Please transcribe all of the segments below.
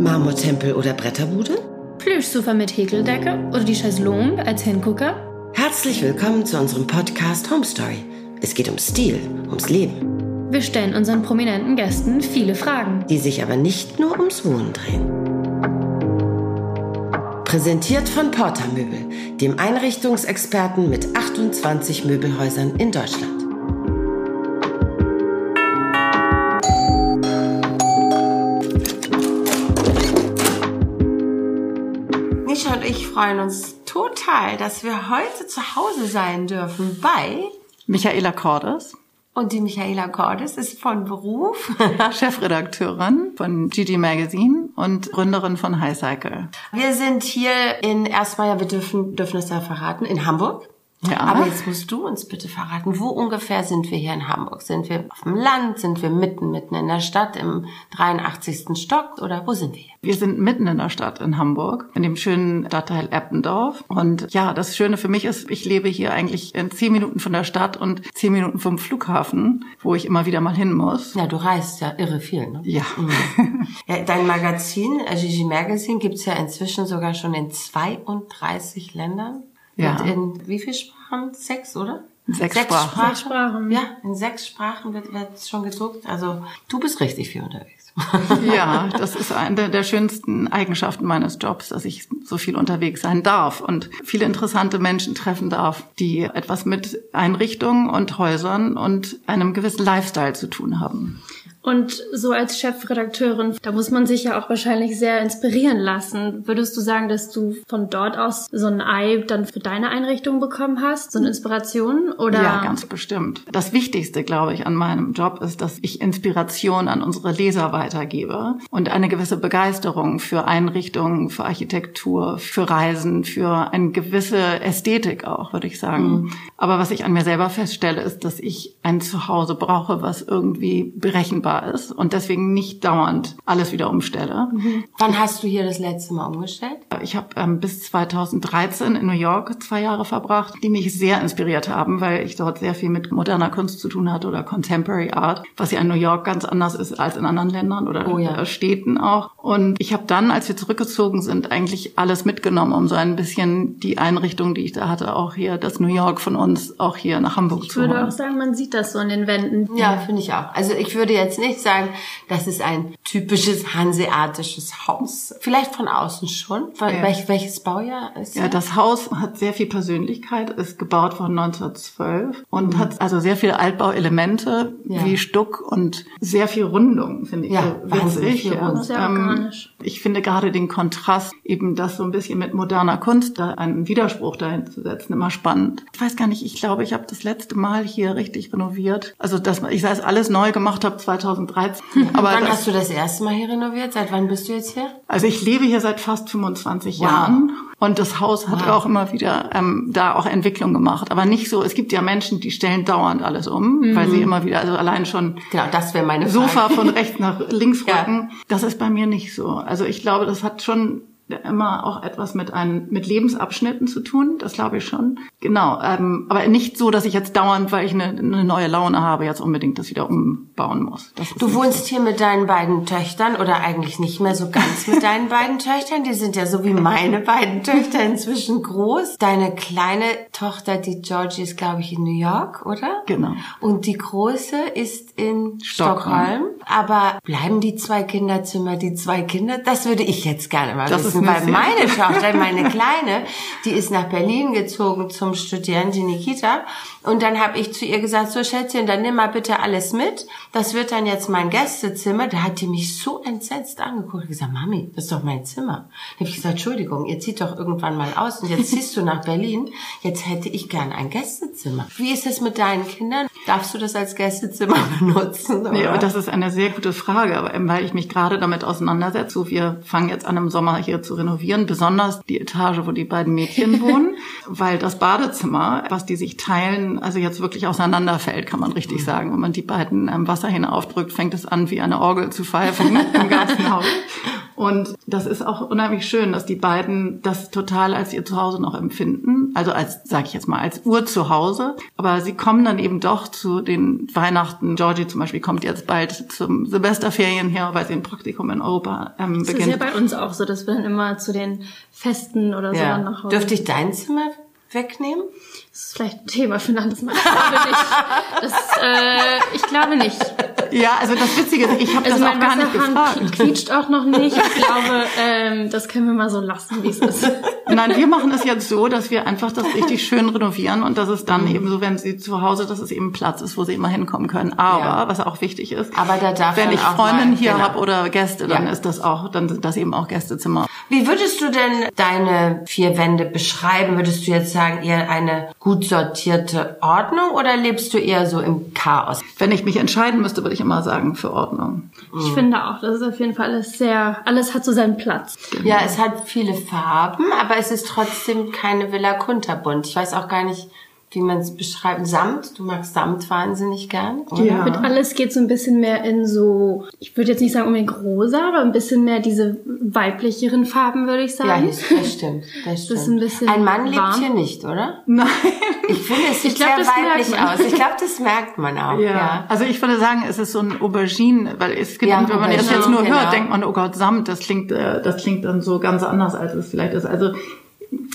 Marmortempel oder Bretterbude? Plüschsofa mit Häkeldecke oder die Chaiselongue als Hingucker? Herzlich willkommen zu unserem Podcast Home Story. Es geht um Stil, ums Leben. Wir stellen unseren prominenten Gästen viele Fragen. Die sich aber nicht nur ums Wohnen drehen. Präsentiert von Porta Möbel, dem Einrichtungsexperten mit 28 Möbelhäusern in Deutschland. Ich freuen uns total, dass wir heute zu Hause sein dürfen bei Michaela Cordes, und die Michaela Cordes ist von Beruf Chefredakteurin von GG Magazine und Gründerin von High Cycle. Wir sind hier in erstmal, ja, wir dürfen, dürfen es ja verraten, in Hamburg. Ja. Aber jetzt musst du uns bitte verraten, wo ungefähr sind wir hier in Hamburg? Sind wir auf dem Land? Sind wir mitten, mitten in der Stadt im 83. Stock? Oder wo sind wir hier? Wir sind mitten in der Stadt in Hamburg, in dem schönen Stadtteil Eppendorf. Und ja, das Schöne für mich ist, ich lebe hier eigentlich in zehn Minuten von der Stadt und zehn Minuten vom Flughafen, wo ich immer wieder mal hin muss. Ja, du reist ja irre viel, ne? Ja. Ja, dein Magazin, Gigi Magazine, gibt's ja inzwischen sogar schon in 32 Ländern. Ja. Und in wie viel Sprachen? Sechs, oder? Sechs Sprachen. Sechs Sprachen. Ja, in sechs Sprachen wird, wird schon gedruckt. Also du bist richtig viel unterwegs. Ja, das ist eine der schönsten Eigenschaften meines Jobs, dass ich so viel unterwegs sein darf und viele interessante Menschen treffen darf, die etwas mit Einrichtungen und Häusern und einem gewissen Lifestyle zu tun haben. Und so als Chefredakteurin, da muss man sich ja auch wahrscheinlich sehr inspirieren lassen. Würdest du sagen, dass du von dort aus so ein Ei dann für deine Einrichtung bekommen hast? So eine Inspiration? Oder? Ja, ganz bestimmt. Das Wichtigste, glaube ich, an meinem Job ist, dass ich Inspiration an unsere Leser weitergebe und eine gewisse Begeisterung für Einrichtungen, für Architektur, für Reisen, für eine gewisse Ästhetik auch, würde ich sagen. Aber was ich an mir selber feststelle, ist, dass ich ein Zuhause brauche, was irgendwie berechenbar ist und deswegen nicht dauernd alles wieder umstelle. Wann hast du hier das letzte Mal umgestellt? Ich habe ähm, bis 2013 in New York zwei Jahre verbracht, die mich sehr inspiriert haben, weil ich dort sehr viel mit moderner Kunst zu tun hatte oder Contemporary Art, was ja in New York ganz anders ist als in anderen Ländern oder Oh ja. äh, Städten auch. Und ich habe dann, als wir zurückgezogen sind, eigentlich alles mitgenommen, um so ein bisschen die Einrichtung, die ich da hatte, auch hier das New York von uns auch hier nach Hamburg Ich zu würde holen. auch sagen, man sieht das so in den Wänden. Ja, finde ich auch. Also ich würde jetzt nicht sagen, das ist ein typisches hanseatisches Haus. Vielleicht von außen schon. Ja. Welch, welches Baujahr ist Ja, das Haus hat sehr viel Persönlichkeit, ist gebaut von 1912 und hat also sehr viele Altbauelemente Mhm. Ja. wie Stuck und sehr viel Rundung, finde ich. Ja, wahnsinnig viel ja. Sehr Ähm, ich finde gerade den Kontrast, eben das so ein bisschen mit moderner Kunst, da einen Widerspruch dahin zu setzen, immer spannend. Ich weiß gar nicht, ich glaube, ich habe das letzte Mal hier richtig renoviert. Also, dass ich das alles neu gemacht habe 2013. Aber Wann hast du das erste Mal hier renoviert? Seit wann bist du jetzt hier? also ich lebe hier seit fast 25 Wow. Jahren und das Haus hat Wow. auch immer wieder ähm, da auch Entwicklung gemacht. Aber nicht so, es gibt ja Menschen, die stellen dauernd alles um, weil Mhm. sie immer wieder, also allein schon Genau, das wäre meine Sofa von rechts nach links Ja. rücken. Das ist bei mir nicht so. Also ich glaube, das hat schon immer auch etwas mit einem mit Lebensabschnitten zu tun, das glaube ich schon. Genau, ähm, aber nicht so, dass ich jetzt dauernd, weil ich eine, eine neue Laune habe, jetzt unbedingt das wieder umbauen muss. Du wohnst hier mit deinen beiden Töchtern oder eigentlich nicht mehr so ganz mit deinen beiden Töchtern. Die sind ja so wie meine beiden Töchter inzwischen groß. Deine kleine Tochter, die Georgie, ist, glaube ich, in New York, oder? Genau. Und die große ist in Stockholm. Stockholm. Aber bleiben die zwei Kinderzimmer die zwei Kinder? Das würde ich jetzt gerne mal Das wissen, eine weil meine Tochter, meine Kleine, die ist nach Berlin gezogen zum Studieren, die Nikita. Und dann habe ich zu ihr gesagt, so Schätzchen, dann nimm mal bitte alles mit. Das wird dann jetzt mein Gästezimmer. Da hat die mich so entsetzt angeguckt. Ich gesagt, Mami, das ist doch mein Zimmer. Da habe ich gesagt, Entschuldigung, ihr zieht doch irgendwann mal aus und jetzt ziehst du nach Berlin. Jetzt hätte ich gern ein Gästezimmer. Wie ist es mit deinen Kindern? Darfst du das als Gästezimmer benutzen? Nee, oder? aber das ist eine sehr gute Frage, aber eben, weil ich mich gerade damit auseinandersetze. Wir fangen jetzt an im Sommer hier zu renovieren, besonders die Etage, wo die beiden Mädchen wohnen, weil das Badezimmer, was die sich teilen, also jetzt wirklich auseinanderfällt, kann man richtig sagen. Wenn man die beiden ähm, Wasserhähne aufdrückt, fängt es an, wie eine Orgel zu pfeifen im ganzen Haus. Und das ist auch unheimlich schön, dass die beiden das total als ihr Zuhause noch empfinden. Also als, sag ich jetzt mal, als Urzuhause. Aber sie kommen dann eben doch zu den Weihnachten. Georgie zum Beispiel kommt jetzt bald zum Silvesterferien her, weil sie ein Praktikum in Europa ähm, beginnt. Das ist ja bei uns auch so, dass wir dann immer zu den Festen oder so Ja. dann nach Hause. Dürfte ich dein Zimmer wegnehmen? Das ist vielleicht ein Thema für ein anderes Mal. Ich glaube nicht. Das, äh, ich glaube nicht. Ja, also das Witzige ist, ich habe Also das auch gar nicht gefragt. quietscht auch noch nicht. Ich glaube, ähm, das können wir mal so lassen, wie es ist. Nein, wir machen es jetzt so, dass wir einfach das richtig schön renovieren und dass es dann Mhm. eben so, wenn sie zu Hause, dass es eben Platz ist, wo sie immer hinkommen können. Aber, Ja. was auch wichtig ist, Aber da darf wenn ich Freundinnen hier genau. habe oder Gäste, dann Ja. ist das auch, dann sind das eben auch Gästezimmer. Wie würdest du denn deine vier Wände beschreiben? Würdest du jetzt sagen, eher eine gut sortierte Ordnung oder lebst du eher so im Chaos? Wenn ich mich entscheiden müsste, würde ich immer sagen, für Ordnung. Ich finde auch, das ist auf jeden Fall alles sehr, alles hat so seinen Platz. Ja, es hat viele Farben, aber es ist trotzdem keine Villa Kunterbunt. Ich weiß auch gar nicht, wie man es beschreibt. Samt, du magst Samt wahnsinnig gern. oder? Ja. Mit alles geht so ein bisschen mehr in so, ich würde jetzt nicht sagen unbedingt rosa, aber ein bisschen mehr diese weiblicheren Farben, würde ich Ja, sagen. das das stimmt. Das stimmt. ist ein bisschen ein Mann lebt warm. hier nicht, oder? Nein. Ich finde, es sieht Ich glaub, sehr das weiblich aus. Ich glaube, das merkt man auch. Ja. Also ich würde sagen, es ist so ein Aubergine, weil es gibt, Ja, wenn man das jetzt nur genau. hört, denkt man, oh Gott, Samt, das klingt, äh, das klingt dann so ganz anders, als es vielleicht ist. Also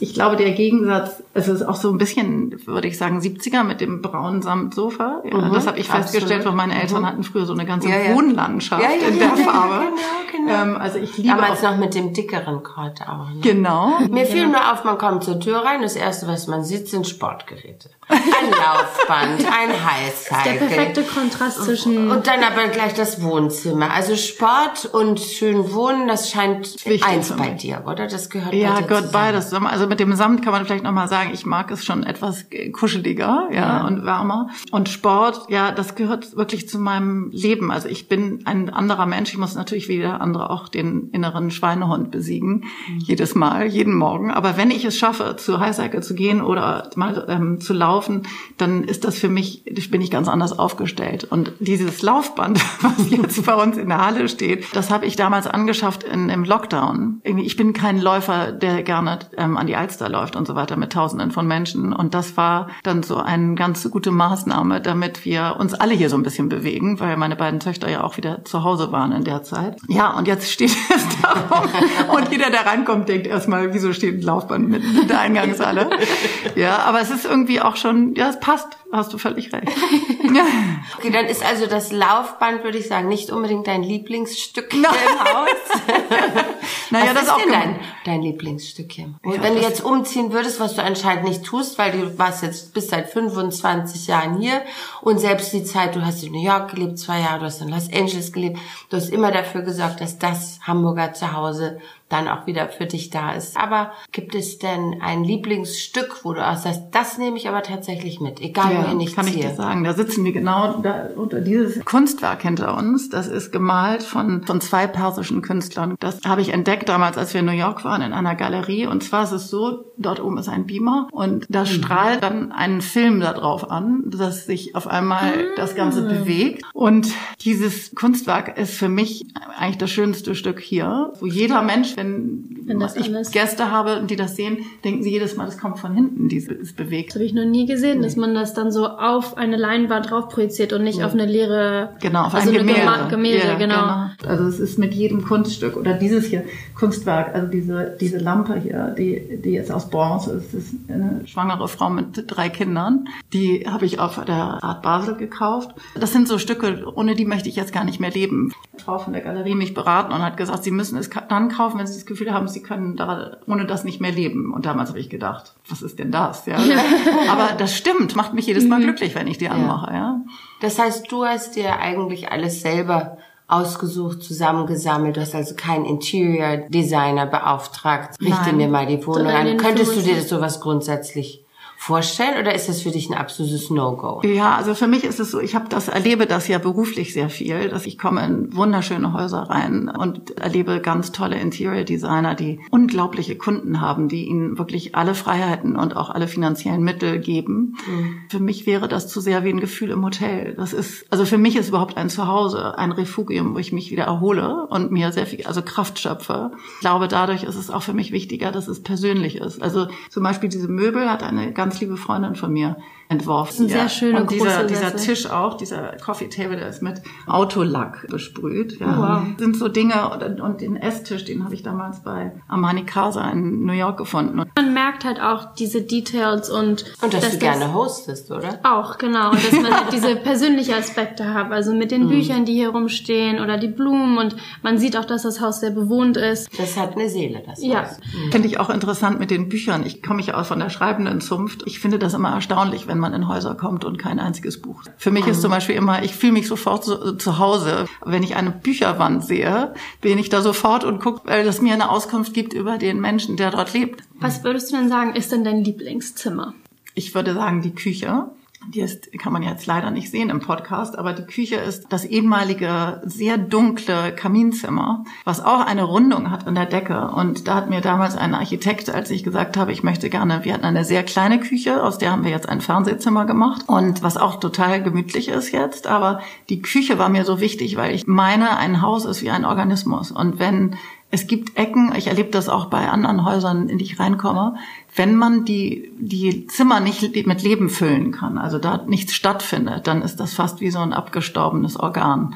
ich glaube, der Gegensatz, es ist auch so ein bisschen, würde ich sagen, 70er mit dem braunen Samtsofa. Ja, Mhm, das habe ich festgestellt, absolut. weil meine Eltern hatten früher so eine ganze Ja, ja. Wohnlandschaft in der ja, Farbe. genau, genau. Ähm, also ich liebe Damals noch mit dem dickeren Kord auch. Ne? genau. Mir fiel nur auf, man kommt zur Tür rein, das erste, was man sieht, sind Sportgeräte. Ein Laufband, ein Der Highcycle. perfekte Kontrast zwischen Und dann aber gleich das Wohnzimmer. Also Sport und schön wohnen, das scheint Wichtig eins bei dir, oder? Das gehört Ja, bei dir Gott, zusammen. beides zusammen. Also mit dem Samt kann man vielleicht nochmal sagen, ich mag es schon etwas kuscheliger, ja, und wärmer. Und Sport, ja, das gehört wirklich zu meinem Leben. Also ich bin ein anderer Mensch. Ich muss natürlich wie jeder andere auch den inneren Schweinehund besiegen. Jedes Mal, jeden Morgen. Aber wenn ich es schaffe, zu Highcycle zu gehen oder mal ähm, zu laufen, dann ist das für mich, bin ich ganz anders aufgestellt. Und dieses Laufband, was jetzt bei uns in der Halle steht, das habe ich damals angeschafft in, im Lockdown. Irgendwie, Ich bin kein Läufer, der gerne ähm, an die Alster läuft und so weiter mit Tausenden von Menschen. Und das war dann so eine ganz gute Maßnahme, damit wir uns alle hier so ein bisschen bewegen, weil meine beiden Töchter ja auch wieder zu Hause waren in der Zeit. Ja, und jetzt steht es da. Und jeder, der reinkommt, denkt erstmal, wieso steht ein Laufband mitten in der Eingangshalle? Ja, aber es ist irgendwie auch schon, ja, es passt. Hast du völlig recht. Okay, dann ist also das Laufband, würde ich sagen, nicht unbedingt dein Lieblingsstück hier im Haus. Naja, was das ist auch denn gem- dein, dein Lieblingsstück hier? Und Ja, wenn du jetzt umziehen würdest, was du anscheinend nicht tust, weil du warst jetzt bis seit 25 Jahren hier und selbst die Zeit, du hast in New York gelebt, zwei Jahre, du hast in Los Angeles gelebt, du hast immer dafür gesorgt, dass das Hamburger Zuhause dann auch wieder für dich da ist. Aber gibt es denn ein Lieblingsstück, wo du auch sagst, das nehme ich aber tatsächlich mit, egal Ja, wohin ich kann ich ziehe? dir sagen. Da sitzen wir genau da, unter dieses Kunstwerk hinter uns. Das ist gemalt von, von zwei persischen Künstlern. Das habe ich entdeckt damals, als wir in New York waren, in einer Galerie. Und zwar ist es so, dort oben ist ein Beamer und da strahlt dann ein Film da drauf an, dass sich auf einmal das Ganze bewegt. Und dieses Kunstwerk ist für mich eigentlich das schönste Stück hier, wo jeder Mensch, wenn, Wenn das ich alles- Gäste habe und die das sehen, denken sie jedes Mal, das kommt von hinten, dieses bewegt. Das habe ich noch nie gesehen, dass man das dann so auf eine Leinwand drauf projiziert und nicht auf eine leere, Genau, auf also ein eine Gemälde. Gemälde, Ja, genau. Also es ist mit jedem Kunststück oder dieses hier Kunstwerk, also diese diese Lampe hier, die die jetzt aus Bronze ist, ist eine schwangere Frau mit drei Kindern. Die habe ich auf der Art Basel gekauft. Das sind so Stücke, ohne die möchte ich jetzt gar nicht mehr leben. Frau von der Galerie mich beraten und hat gesagt, sie müssen es dann kaufen, wenn sie das Gefühl haben, sie können da ohne das nicht mehr leben. Und damals habe ich gedacht, was ist denn das? Ja. Aber das stimmt, macht mich jedes Mal glücklich, wenn ich die anmache. Ja. Das heißt, du hast dir eigentlich alles selber ausgesucht, zusammengesammelt. Du hast also keinen Interior Designer beauftragt. Richte Nein. mir mal die Wohnung an. Könntest du dir 25 das sowas grundsätzlich vorstellen oder ist das für dich ein absolutes No-Go? Ja, also für mich ist es so, ich habe das erlebe das ja beruflich sehr viel, dass ich komme in wunderschöne Häuser rein und erlebe ganz tolle Interior Designer, die unglaubliche Kunden haben, die ihnen wirklich alle Freiheiten und auch alle finanziellen Mittel geben. Mhm. Für mich wäre das zu sehr wie ein Gefühl im Hotel. Das ist also für mich ist überhaupt ein Zuhause, ein Refugium, wo ich mich wieder erhole und mir sehr viel also Kraft schöpfe. Ich glaube, dadurch ist es auch für mich wichtiger, dass es persönlich ist. Also zum Beispiel diese Möbel hat eine ganz liebe Freundin von mir entworfen. Das ist ein sehr schöner Und dieser, dieser Tisch auch, dieser Coffee Table, der ist mit Autolack besprüht. Ja. Wow. Das sind so Dinge und, und den Esstisch, den habe ich damals bei Armani Casa in New York gefunden. Man merkt halt auch diese Details und und dass, dass du gerne hostest, oder? Auch genau und dass man halt diese persönlichen Aspekte hat, also mit den mhm. Büchern, die hier rumstehen oder die Blumen und man sieht auch, dass das Haus sehr bewohnt ist. Das hat eine Seele, das ja. Haus. Mhm. Finde ich auch interessant mit den Büchern. Ich komme ja auch von der schreibenden Zunft. Ich finde das immer erstaunlich, wenn wenn man in Häuser kommt und kein einziges Buch. Für mich ist zum Beispiel immer, ich fühle mich sofort zu, zu Hause. Wenn ich eine Bücherwand sehe, bin ich da sofort und gucke, weil das mir eine Auskunft gibt über den Menschen, der dort lebt. Was würdest du denn sagen, ist denn dein Lieblingszimmer? Ich würde sagen, die Küche. Die ist, kann man jetzt leider nicht sehen im Podcast, aber die Küche ist das ehemalige, sehr dunkle Kaminzimmer, was auch eine Rundung hat in der Decke. Und da hat mir damals ein Architekt, als ich gesagt habe, ich möchte gerne, wir hatten eine sehr kleine Küche, aus der haben wir jetzt ein Fernsehzimmer gemacht und was auch total gemütlich ist jetzt. Aber die Küche war mir so wichtig, weil ich meine, ein Haus ist wie ein Organismus. Und wenn es gibt Ecken, ich erlebe das auch bei anderen Häusern, in die ich reinkomme, wenn man die, die Zimmer nicht mit Leben füllen kann, also da nichts stattfindet, dann ist das fast wie so ein abgestorbenes Organ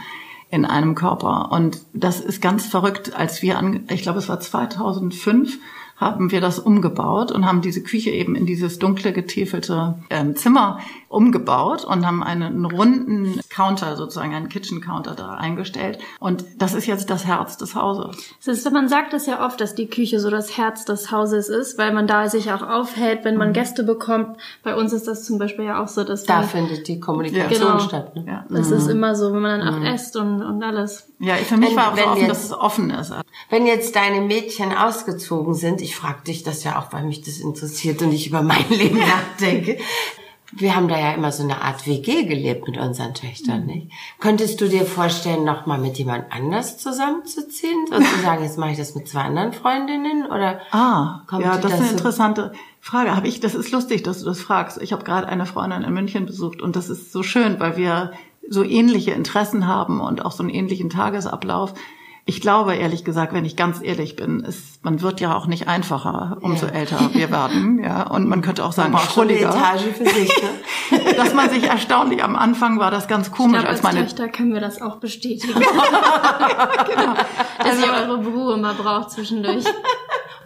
in einem Körper. Und das ist ganz verrückt, als wir an, ich glaube, es war 2005, haben wir das umgebaut und haben diese Küche eben in dieses dunkle, getäfelte ähm, Zimmer umgebaut und haben einen runden Counter, sozusagen einen Kitchen Counter da eingestellt. Und das ist jetzt das Herz des Hauses. Das ist, man sagt es ja oft, dass die Küche so das Herz des Hauses ist, weil man da sich auch aufhält, wenn man mhm. Gäste bekommt. Bei uns ist das zum Beispiel ja auch so, dass da findet die Kommunikation genau, statt. Ne? Ja. Das mhm. ist immer so, wenn man dann auch mhm. esst und, und alles. Ja, für mich wenn, war auch so offen, jetzt, dass es offen ist. Wenn jetzt deine Mädchen ausgezogen sind, ich frage dich das ja auch, weil mich das interessiert und ich über mein Leben nachdenke wir haben da ja immer so eine Art WG gelebt mit unseren Töchtern, mhm. nicht? Könntest du dir vorstellen, noch mal mit jemand anders zusammenzuziehen? Sozusagen, jetzt mache ich das mit zwei anderen Freundinnen oder? Ah, ja, das, das ist eine so interessante Frage. Habe ich, das ist lustig, dass du das fragst. Ich habe gerade eine Freundin in München besucht und das ist so schön, weil wir so ähnliche Interessen haben und auch so einen ähnlichen Tagesablauf. Ich glaube, ehrlich gesagt, wenn ich ganz ehrlich bin, ist, man wird ja auch nicht einfacher, umso ja. älter wir werden, ja. Und man könnte auch sagen, schrulliger. Etage für sich, ne? Dass man sich erstaunlich, am Anfang war das ganz komisch, ich glaub, als, als meine Töchter können wir das auch bestätigen. genau. Dass also, ihr eure Ruhe mal braucht zwischendurch.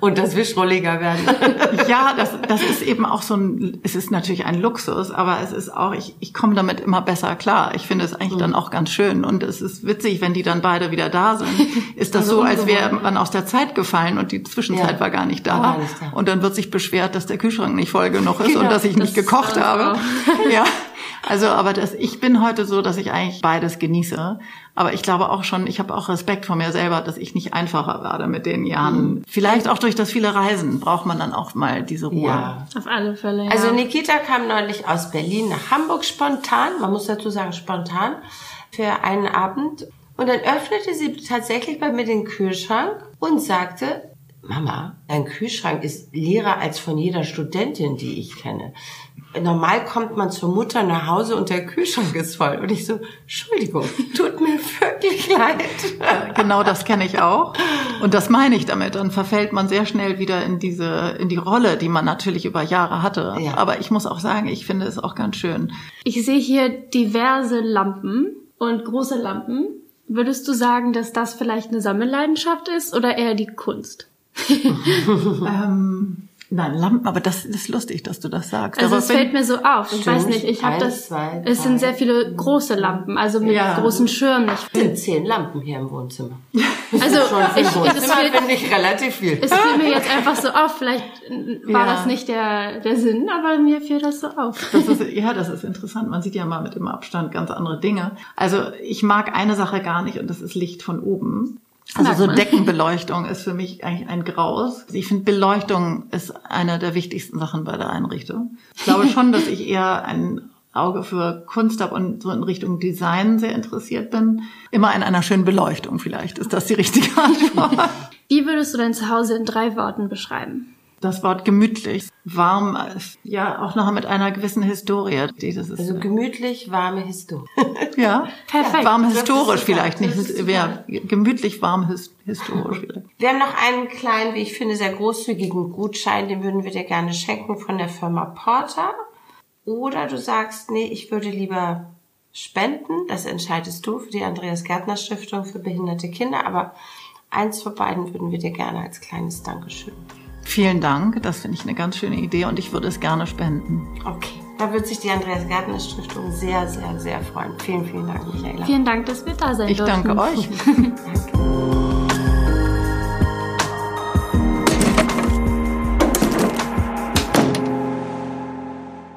Und dass wir schrulliger werden. ja, das, das ist eben auch so ein, es ist natürlich ein Luxus, aber es ist auch, ich, ich komme damit immer besser klar. Ich finde es eigentlich mhm. dann auch ganz schön. Und es ist witzig, wenn die dann beide wieder da sind, ist das also so, als wäre man aus der Zeit gefallen und die Zwischenzeit ja. war gar nicht da. Gar nicht. Und dann wird sich beschwert, dass der Kühlschrank nicht voll genug ist genau, und dass ich nicht gekocht habe. ja. Also, aber das, ich bin heute so, dass ich eigentlich beides genieße. Aber ich glaube auch schon, ich habe auch Respekt vor mir selber, dass ich nicht einfacher werde mit den Jahren. Mhm. Vielleicht auch durch das viele Reisen braucht man dann auch mal diese Ruhe. Ja. Auf alle Fälle. Ja. Also Nikita kam neulich aus Berlin nach Hamburg spontan, man muss dazu sagen spontan, für einen Abend. Und dann öffnete sie tatsächlich bei mir den Kühlschrank und sagte, Mama, dein Kühlschrank ist leerer als von jeder Studentin, die ich kenne normal kommt man zur Mutter nach Hause und der Kühlschrank ist voll. Und ich so, Entschuldigung, tut mir wirklich leid. Genau das kenne ich auch. Und das meine ich damit. Dann verfällt man sehr schnell wieder in diese, in die Rolle, die man natürlich über Jahre hatte. Ja. Aber ich muss auch sagen, ich finde es auch ganz schön. Ich sehe hier diverse Lampen und große Lampen. Würdest du sagen, dass das vielleicht eine Sammelleidenschaft ist oder eher die Kunst? ähm, Nein, Lampen, aber das ist lustig, dass du das sagst. Also es fällt mir so auf. Ich weiß nicht, ich habe das. Zwei, es sind sehr viele große Lampen, also mit ja. großen Schirmen. Es sind zehn Lampen hier im Wohnzimmer. Also ich, finde ich relativ viel. Es fiel mir jetzt einfach so auf. Vielleicht war ja. das nicht der der Sinn, aber mir fiel das so auf. Das ist, ja, das ist interessant. Man sieht ja mal mit dem Abstand ganz andere Dinge. Also ich mag eine Sache gar nicht und das ist Licht von oben. Also so Deckenbeleuchtung ist für mich eigentlich ein Graus. Ich finde, Beleuchtung ist eine der wichtigsten Sachen bei der Einrichtung. Ich glaube schon, dass ich eher ein Auge für Kunst habe und so in Richtung Design sehr interessiert bin. Immer in einer schönen Beleuchtung vielleicht. Ist das die richtige Antwort? Wie würdest du dein Zuhause in drei Worten beschreiben? Das Wort gemütlich, warm, ja auch noch mit einer gewissen Historie. Also gemütlich, warme Historie. ja, perfekt. Warm historisch vielleicht, nicht ja, gemütlich, warm historisch vielleicht. Wir haben noch einen kleinen, wie ich finde, sehr großzügigen Gutschein, den würden wir dir gerne schenken von der Firma Porter. Oder du sagst, nee, ich würde lieber spenden. Das entscheidest du für die Andreas Gärtner Stiftung für behinderte Kinder. Aber eins von beiden würden wir dir gerne als kleines Dankeschön. Vielen Dank. Das finde ich eine ganz schöne Idee und ich würde es gerne spenden. Okay. Da wird sich die Andreas Gärtner Stiftung sehr, sehr, sehr freuen. Vielen, vielen Dank, Michaela. Vielen Dank, dass wir da sein ich durften. Ich danke euch. danke.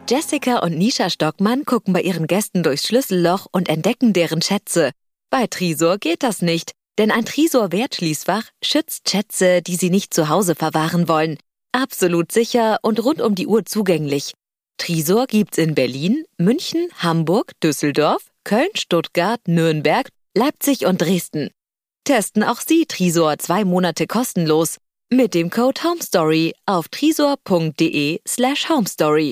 Jessica und Nisha Stockmann gucken bei ihren Gästen durchs Schlüsselloch und entdecken deren Schätze. Bei Trisor geht das nicht, denn ein Trisor-Wertschließfach schützt Schätze, die sie nicht zu Hause verwahren wollen. Absolut sicher und rund um die Uhr zugänglich. Trisor gibt's in Berlin, München, Hamburg, Düsseldorf, Köln, Stuttgart, Nürnberg, Leipzig und Dresden. Testen auch Sie Trisor zwei Monate kostenlos mit dem Code HOMESTORY auf trisor.de slash homestory.